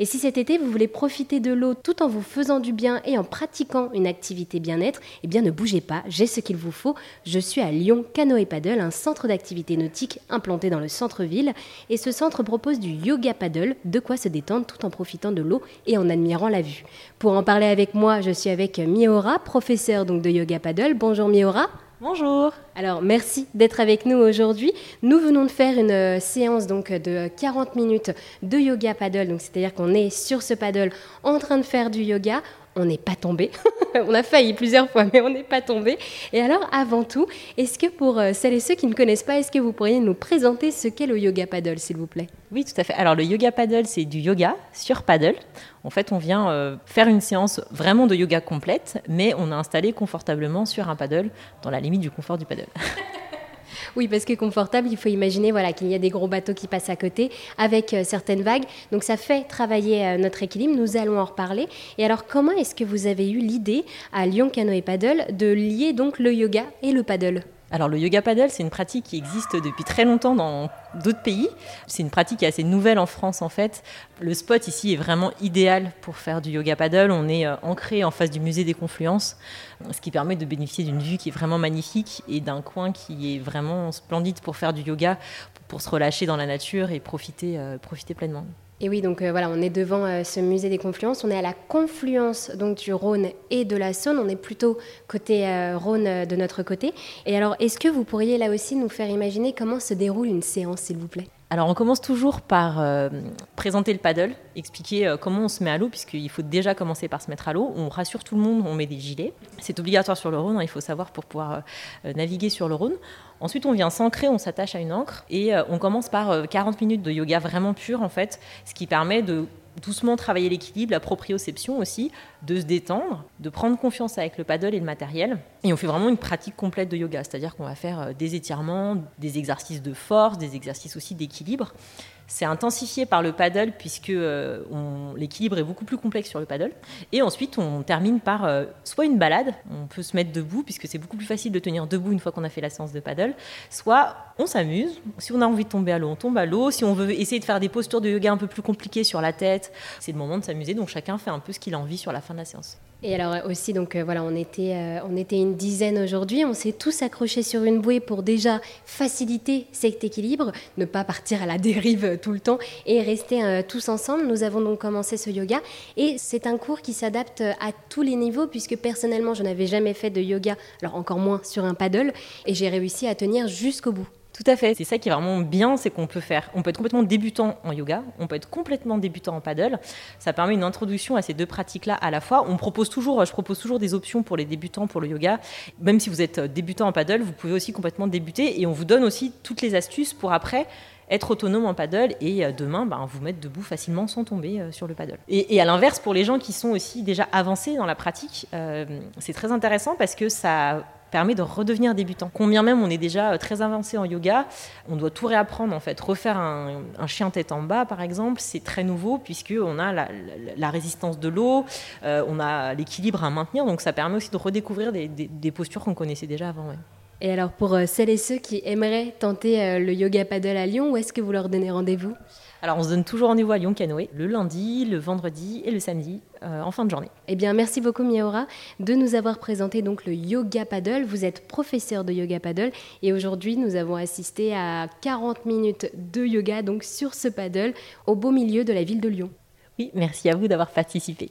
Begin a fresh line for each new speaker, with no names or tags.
Et si cet été vous voulez profiter de l'eau tout en vous faisant du bien et en pratiquant une activité bien-être, eh bien ne bougez pas, j'ai ce qu'il vous faut. Je suis à Lyon Canoë Paddle, un centre d'activité nautique implanté dans le centre-ville. Et ce centre propose du yoga paddle, de quoi se détendre tout en profitant de l'eau et en admirant la vue. Pour en parler avec moi, je suis avec Miora, professeur donc de yoga paddle. Bonjour Miora.
Bonjour.
Alors merci d'être avec nous aujourd'hui. Nous venons de faire une euh, séance donc de 40 minutes de yoga paddle. Donc c'est-à-dire qu'on est sur ce paddle en train de faire du yoga on n'est pas tombé. on a failli plusieurs fois, mais on n'est pas tombé. Et alors, avant tout, est-ce que pour euh, celles et ceux qui ne connaissent pas, est-ce que vous pourriez nous présenter ce qu'est le yoga paddle, s'il vous plaît?
Oui, tout à fait. Alors, le yoga paddle, c'est du yoga sur paddle. En fait, on vient euh, faire une séance vraiment de yoga complète, mais on a installé confortablement sur un paddle, dans la limite du confort du paddle.
Oui, parce que confortable, il faut imaginer voilà, qu'il y a des gros bateaux qui passent à côté avec euh, certaines vagues. Donc ça fait travailler euh, notre équilibre. Nous allons en reparler. Et alors, comment est-ce que vous avez eu l'idée à Lyon Canoë Paddle de lier donc le yoga et le paddle?
Alors le yoga paddle, c'est une pratique qui existe depuis très longtemps dans d'autres pays. C'est une pratique assez nouvelle en France en fait. Le spot ici est vraiment idéal pour faire du yoga paddle. On est euh, ancré en face du musée des Confluences, ce qui permet de bénéficier d'une vue qui est vraiment magnifique et d'un coin qui est vraiment splendide pour faire du yoga, pour se relâcher dans la nature et profiter, euh, profiter pleinement.
Et oui, donc euh, voilà, on est devant euh, ce musée des confluences. On est à la confluence donc du Rhône et de la Saône. On est plutôt côté euh, Rhône de notre côté. Et alors, est-ce que vous pourriez là aussi nous faire imaginer comment se déroule une séance, s'il vous plaît?
Alors on commence toujours par euh, présenter le paddle, expliquer euh, comment on se met à l'eau, puisqu'il faut déjà commencer par se mettre à l'eau. On rassure tout le monde, on met des gilets. C'est obligatoire sur le Rhône, hein, il faut savoir pour pouvoir euh, naviguer sur le Rhône. Ensuite on vient s'ancrer, on s'attache à une encre et on commence par 40 minutes de yoga vraiment pur en fait, ce qui permet de doucement travailler l'équilibre, la proprioception aussi, de se détendre, de prendre confiance avec le paddle et le matériel. Et on fait vraiment une pratique complète de yoga, c'est-à-dire qu'on va faire euh, des étirements, des exercices de force, des exercices aussi d'équilibre. C'est intensifié par le paddle puisque euh, l'équilibre est beaucoup plus complexe sur le paddle. Et ensuite, on termine par euh, soit une balade, on peut se mettre debout puisque c'est beaucoup plus facile de tenir debout une fois qu'on a fait la séance de paddle, soit on s'amuse. Si on a envie de tomber à l'eau, on tombe à l'eau. Si on veut essayer de faire des postures de yoga un peu plus compliquées sur la tête, c'est le moment de s'amuser. Donc chacun fait un peu ce qu'il a envie sur la fin de la séance.
Et alors aussi, donc euh, voilà, on était, euh, on était une dizaine aujourd'hui. On s'est tous accrochés sur une bouée pour déjà faciliter cet équilibre, ne pas partir à la dérive euh, tout le temps et rester tous ensemble. Nous avons donc commencé ce yoga et c'est un cours qui s'adapte à tous les niveaux puisque personnellement, je n'avais jamais fait de yoga, alors encore moins sur un paddle, et j'ai réussi à tenir jusqu'au bout.
Tout à fait. C'est ça qui est vraiment bien, c'est qu'on peut faire, on peut être complètement débutant en yoga, on peut être complètement débutant en paddle. Ça permet une introduction à ces deux pratiques-là à la fois. On propose toujours, je propose toujours des options pour les débutants pour le yoga. Même si vous êtes débutant en paddle, vous pouvez aussi complètement débuter et on vous donne aussi toutes les astuces pour après être autonome en paddle et euh, demain ben, vous mettre debout facilement sans tomber euh, sur le paddle. Et, à l'inverse, pour les gens qui sont aussi déjà avancés dans la pratique, euh, c'est très intéressant parce que ça permet de redevenir débutant. Combien même on est déjà euh, très avancé en yoga, on doit tout réapprendre en fait. Refaire un, chien tête en bas par exemple, c'est très nouveau puisque on a la, résistance de l'eau, euh, on a l'équilibre à maintenir, donc ça permet aussi de redécouvrir des, postures qu'on connaissait déjà avant.
Et alors pour euh, celles et ceux qui aimeraient tenter le yoga paddle à Lyon, où est-ce que vous leur donnez rendez-vous?
Alors, on se donne toujours rendez-vous à Lyon Canoë le lundi, le vendredi et le samedi euh, en fin de journée.
Eh bien, merci beaucoup Miaora de nous avoir présenté donc le yoga paddle. Vous êtes professeur de yoga paddle et aujourd'hui, nous avons assisté à 40 minutes de yoga donc sur ce paddle au beau milieu de la ville de Lyon.
Oui, merci à vous d'avoir participé.